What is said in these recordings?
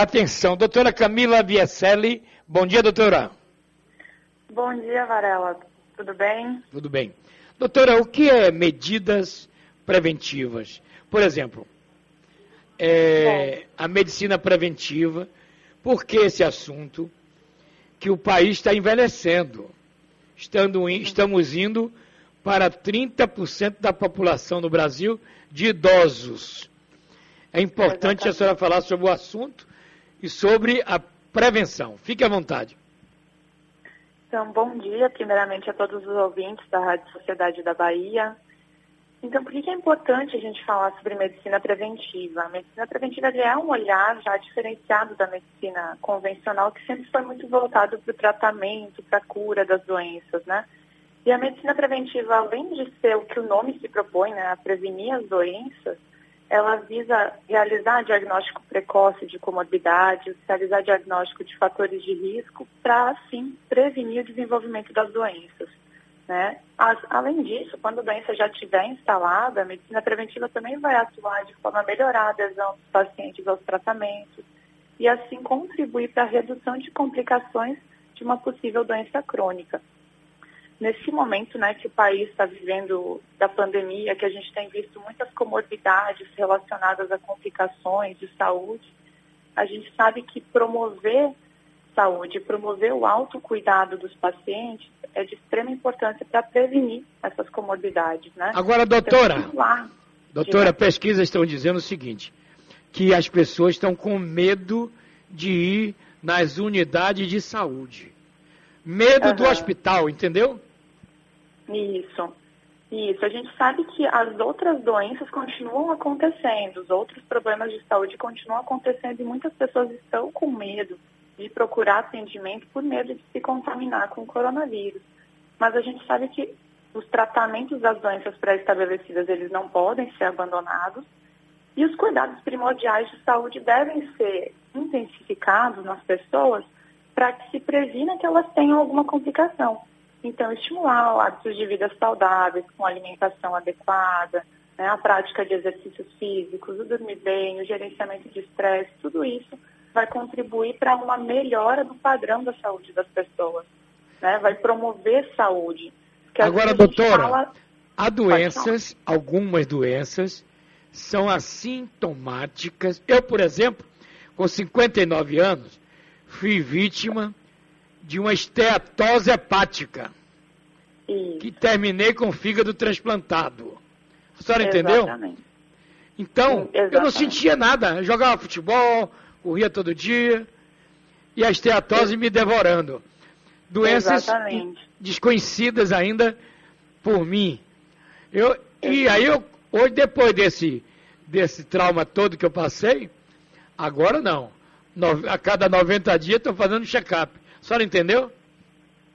Atenção, doutora Camila Vieselli. Bom dia, doutora. Bom dia, Varela. Tudo bem? Tudo bem. Doutora, o que é medidas preventivas? Por exemplo, é, a medicina preventiva, por que esse assunto? Que o país está envelhecendo. Estando, estamos indo para 30% da população no Brasil de idosos. É importante a senhora falar sobre o assunto e sobre a prevenção. Fique à vontade. Então, bom dia, primeiramente, a todos os ouvintes da Rádio Sociedade da Bahia. Então, por que é importante a gente falar sobre medicina preventiva? A medicina preventiva é um olhar já diferenciado da medicina convencional, que sempre foi muito voltado para o tratamento, para a cura das doenças, né? E a medicina preventiva, além de ser o que o nome se propõe, né, a prevenir as doenças, ela visa realizar diagnóstico precoce de comorbidades, realizar diagnóstico de fatores de risco para, assim, prevenir o desenvolvimento das doenças. Né? As, além disso, quando a doença já estiver instalada, a medicina preventiva também vai atuar de forma a melhorar a adesão dos pacientes aos tratamentos e, assim, contribuir para a redução de complicações de uma possível doença crônica nesse momento né, que o país está vivendo da pandemia, que a gente tem visto muitas comorbidades relacionadas a complicações de saúde, a gente sabe que promover saúde, promover o autocuidado dos pacientes é de extrema importância para prevenir essas comorbidades. Né? Agora, doutora, então, doutora, pesquisas estão dizendo o seguinte, que as pessoas estão com medo de ir nas unidades de saúde. Medo uhum. do hospital, entendeu? Isso. Isso. A gente sabe que as outras doenças continuam acontecendo, os outros problemas de saúde continuam acontecendo e muitas pessoas estão com medo de procurar atendimento por medo de se contaminar com o coronavírus. Mas a gente sabe que os tratamentos das doenças pré-estabelecidas, eles não podem ser abandonados e os cuidados primordiais de saúde devem ser intensificados nas pessoas para que se previna que elas tenham alguma complicação. Então, estimular hábitos de vida saudáveis, com alimentação adequada, né, a prática de exercícios físicos, o dormir bem, o gerenciamento de estresse, tudo isso vai contribuir para uma melhora do padrão da saúde das pessoas. Né? Vai promover saúde. Agora, doutora, fala... há doenças, algumas doenças, são assintomáticas. Eu, por exemplo, com 59 anos, fui vítima de uma esteatose hepática. Isso. Que terminei com o fígado transplantado. A senhora entendeu? Então, eu não sentia nada. Eu jogava futebol, corria todo dia, e a esteatose me devorando. Doenças Exatamente. desconhecidas ainda por mim. Eu, e aí, eu, hoje, depois desse, desse trauma todo que eu passei, agora não. No, a cada 90 dias estou fazendo check-up. A senhora entendeu?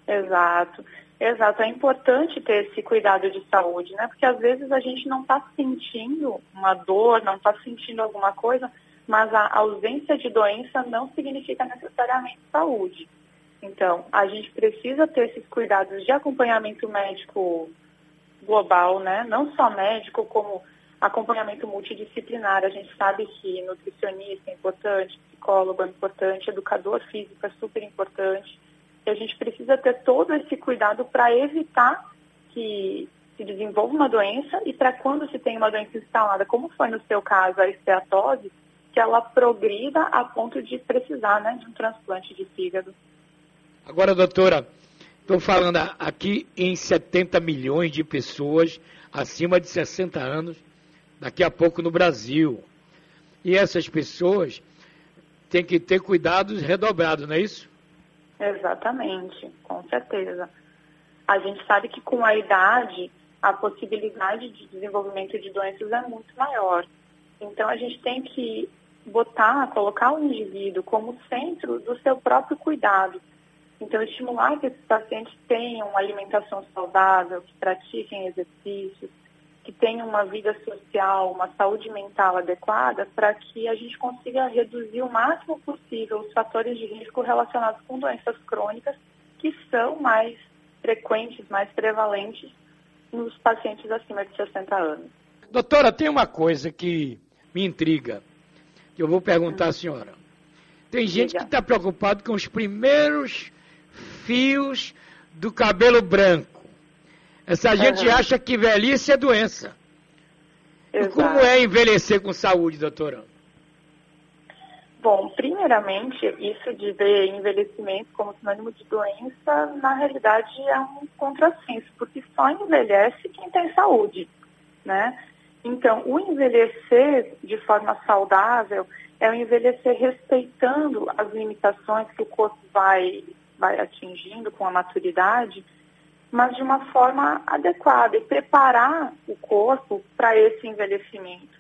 Exato. Exato, é importante ter esse cuidado de saúde, né? Porque às vezes a gente não está sentindo uma dor, não está sentindo alguma coisa, mas a ausência de doença não significa necessariamente saúde. Então, a gente precisa ter esses cuidados de acompanhamento médico global, né? Não só médico, como acompanhamento multidisciplinar. A gente sabe que nutricionista é importante, psicólogo é importante, educador físico é super importante. E a gente precisa ter todo esse cuidado para evitar que se desenvolva uma doença e para quando se tem uma doença instalada, como foi no seu caso a esteatose, que ela progrida a ponto de precisar né, de um transplante de fígado. Agora, doutora, estou falando aqui em 70 milhões de pessoas acima de 60 anos daqui a pouco no Brasil. E essas pessoas têm que ter cuidados redobrados, não é isso? Exatamente, com certeza. A gente sabe que com a idade a possibilidade de desenvolvimento de doenças é muito maior. Então a gente tem que botar, colocar o indivíduo como centro do seu próprio cuidado. Então estimular que esses pacientes tenham uma alimentação saudável, que pratiquem exercícios, que tenham uma vida social, uma saúde mental adequada, para que a gente consiga reduzir o máximo possível os fatores de risco relacionados com doenças crônicas, que são mais frequentes, mais prevalentes nos pacientes acima de 60 anos. Doutora, tem uma coisa que me intriga, que eu vou perguntar à senhora. Tem gente Diga. que está preocupado com os primeiros fios do cabelo branco. Essa gente uhum. acha que velhice é doença. Exato. E como é envelhecer com saúde, doutora? Bom, primeiramente, isso de ver envelhecimento como sinônimo de doença, na realidade é um contrassenso, porque só envelhece quem tem saúde, né? Então, o envelhecer de forma saudável é o envelhecer respeitando as limitações que o corpo vai, vai atingindo com a maturidade, mas de uma forma adequada e preparar o corpo para esse envelhecimento.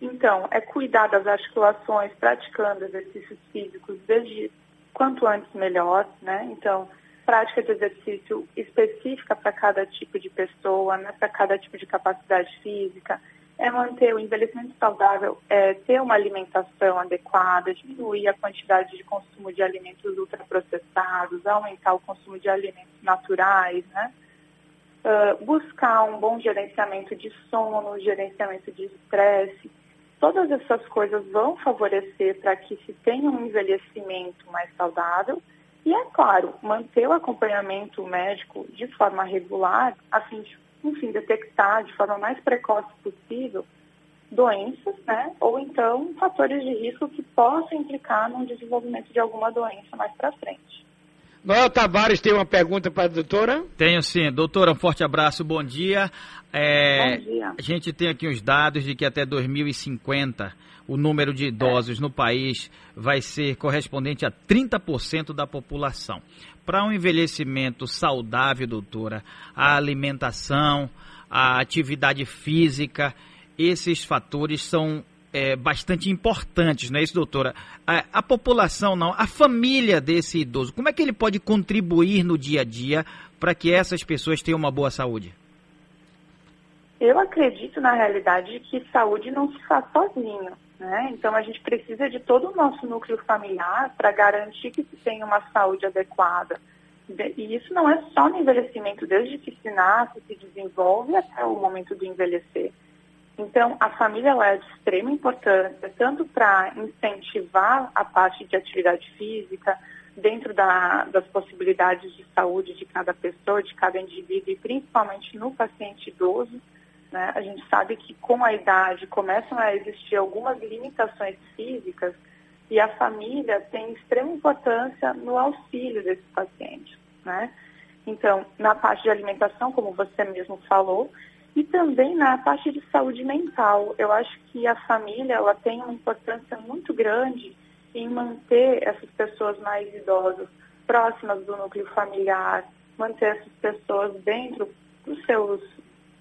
Então, é cuidar das articulações, praticando exercícios físicos desde quanto antes melhor, né? Então, prática de exercício específica para cada tipo de pessoa, né? para cada tipo de capacidade física, é manter o envelhecimento saudável, é ter uma alimentação adequada, diminuir a quantidade de consumo de alimentos ultraprocessados, aumentar o consumo de alimentos naturais, né? Uh, buscar um bom gerenciamento de sono, gerenciamento de estresse, Todas essas coisas vão favorecer para que se tenha um envelhecimento mais saudável e, é claro, manter o acompanhamento médico de forma regular, a fim de, enfim, detectar de forma mais precoce possível doenças, né? Ou então fatores de risco que possam implicar no desenvolvimento de alguma doença mais para frente. Noel Tavares tem uma pergunta para a doutora? Tenho sim. Doutora, um forte abraço, bom dia. É, bom dia. A gente tem aqui os dados de que até 2050 o número de idosos é. no país vai ser correspondente a 30% da população. Para um envelhecimento saudável, doutora, a alimentação, a atividade física, esses fatores são é, bastante importantes, não é isso, doutora? A, a, população, não, a família desse idoso, como é que ele pode contribuir no dia a dia para que essas pessoas tenham uma boa saúde? Eu acredito, na realidade, que saúde não se faz sozinho. Né? Então, a gente precisa de todo o nosso núcleo familiar para garantir que se tenha uma saúde adequada. E isso não é só no envelhecimento, desde que se nasce, se desenvolve até o momento do envelhecer. Então, a família é de extrema importância, tanto para incentivar a parte de atividade física, dentro da, das possibilidades de saúde de cada pessoa, de cada indivíduo, e principalmente no paciente idoso. Né? A gente sabe que com a idade começam a existir algumas limitações físicas e a família tem extrema importância no auxílio desses pacientes. Né? Então, na parte de alimentação, como você mesmo falou, e também na parte de saúde mental. Eu acho que a família ela tem uma importância muito grande em manter essas pessoas mais idosas próximas do núcleo familiar, manter essas pessoas dentro dos seus,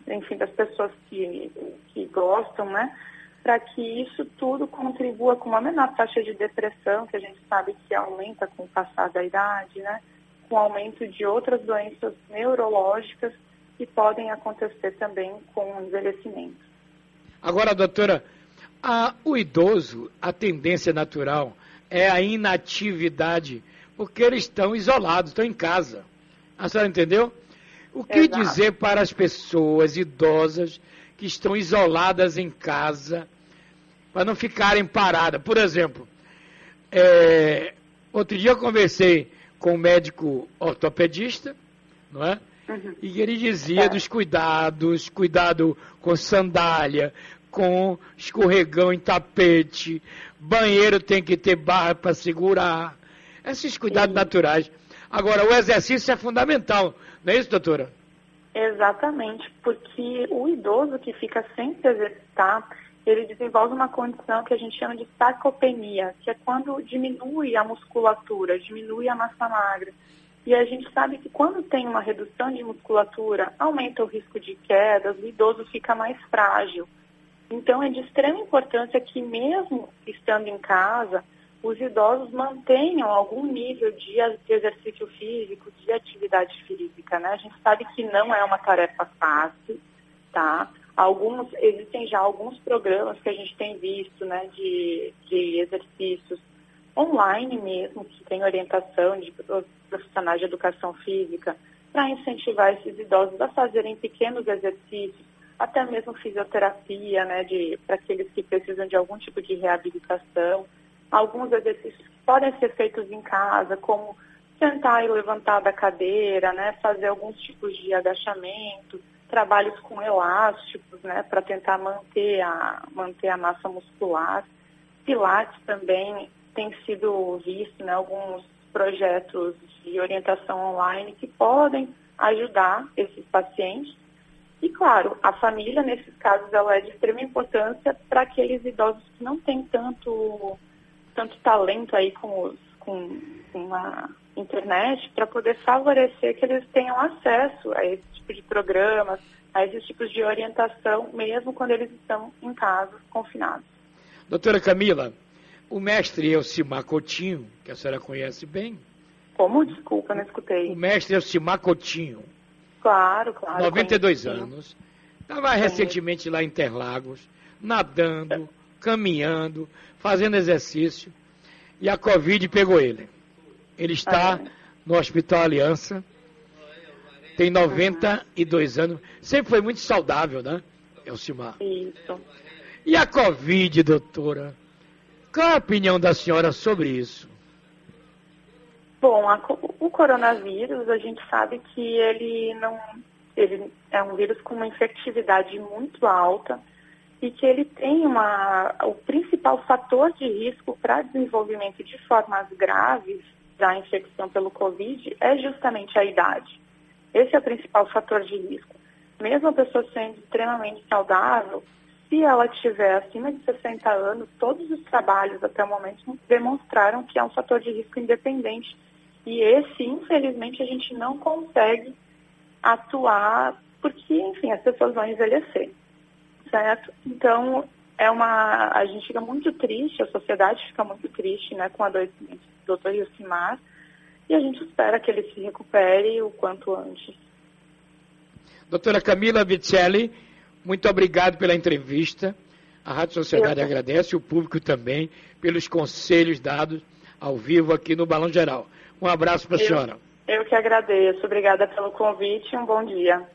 enfim, das pessoas que, que gostam, né? Para que isso tudo contribua com uma menor taxa de depressão, que a gente sabe que aumenta com o passar da idade, né? Com o aumento de outras doenças neurológicas que podem acontecer também com o envelhecimento. Agora, doutora, a, o idoso, a tendência natural é a inatividade, porque eles estão isolados, estão em casa. A senhora entendeu? O que Exato. dizer para as pessoas idosas que estão isoladas em casa, para não ficarem paradas? Por exemplo, é, outro dia eu conversei com um médico ortopedista, não é? Uhum. E ele dizia é. dos cuidados, cuidado com sandália, com escorregão em tapete, banheiro tem que ter barra para segurar. Esses cuidados Sim. naturais. Agora, o exercício é fundamental, não é isso, doutora? Exatamente, porque o idoso que fica sem se exercitar, ele desenvolve uma condição que a gente chama de sarcopenia, que é quando diminui a musculatura, diminui a massa magra. E a gente sabe que quando tem uma redução de musculatura, aumenta o risco de quedas, o idoso fica mais frágil. Então é de extrema importância que mesmo estando em casa, os idosos mantenham algum nível de exercício físico, de atividade física, né? A gente sabe que não é uma tarefa fácil, tá? Alguns, existem já alguns programas que a gente tem visto, né, de, de exercícios online mesmo, que tem orientação de profissionais de educação física, para incentivar esses idosos a fazerem pequenos exercícios, até mesmo fisioterapia, né, para aqueles que precisam de algum tipo de reabilitação. alguns exercícios que podem ser feitos em casa, como sentar e levantar da cadeira, né, fazer alguns tipos de agachamento, trabalhos com elásticos, né, para tentar manter a, manter a massa muscular. Pilates também tem sido visto, né, alguns projetos de orientação online que podem ajudar esses pacientes. E, claro, a família, nesses casos, ela é de extrema importância para aqueles idosos que não têm tanto, tanto talento aí com, os, com, com a internet para poder favorecer que eles tenham acesso a esse tipo de programas, a esses tipos de orientação, mesmo quando eles estão em casa, confinados. Doutora Camila, o mestre Elcimar Coutinho, que a senhora conhece bem. Como? Desculpa, não escutei. O mestre Elcimar Coutinho. Claro, claro. 92 anos. Estava recentemente lá em Interlagos, nadando, caminhando, fazendo exercício. E a Covid pegou ele. Ele está é. no Hospital Aliança. Tem 92 uhum. anos. Sempre foi muito saudável, né, Elcimar? Isso. E a Covid, doutora? Qual a opinião da senhora sobre isso? Bom, a, o coronavírus, a gente sabe que ele não, ele é um vírus com uma infectividade muito alta e que ele tem uma, o principal fator de risco para desenvolvimento de formas graves da infecção pelo Covid é justamente a idade. Esse é o principal fator de risco. Mesmo a pessoa sendo extremamente saudável, se ela tiver acima de 60 anos, todos os trabalhos até o momento demonstraram que é um fator de risco independente. E esse, infelizmente, a gente não consegue atuar porque, enfim, as pessoas vão envelhecer, certo? Então, é uma, a gente fica muito triste, a sociedade fica muito triste, né, com a adoecimento do Dr. Yusimar, e a gente espera que ele se recupere o quanto antes. Doutora Camila Vicelli, muito obrigado pela entrevista. A Rádio Sociedade Eu... agradece, o público também, pelos conselhos dados ao vivo aqui no Balão Geral. Um abraço para a senhora. Eu que agradeço. Obrigada pelo convite e um bom dia.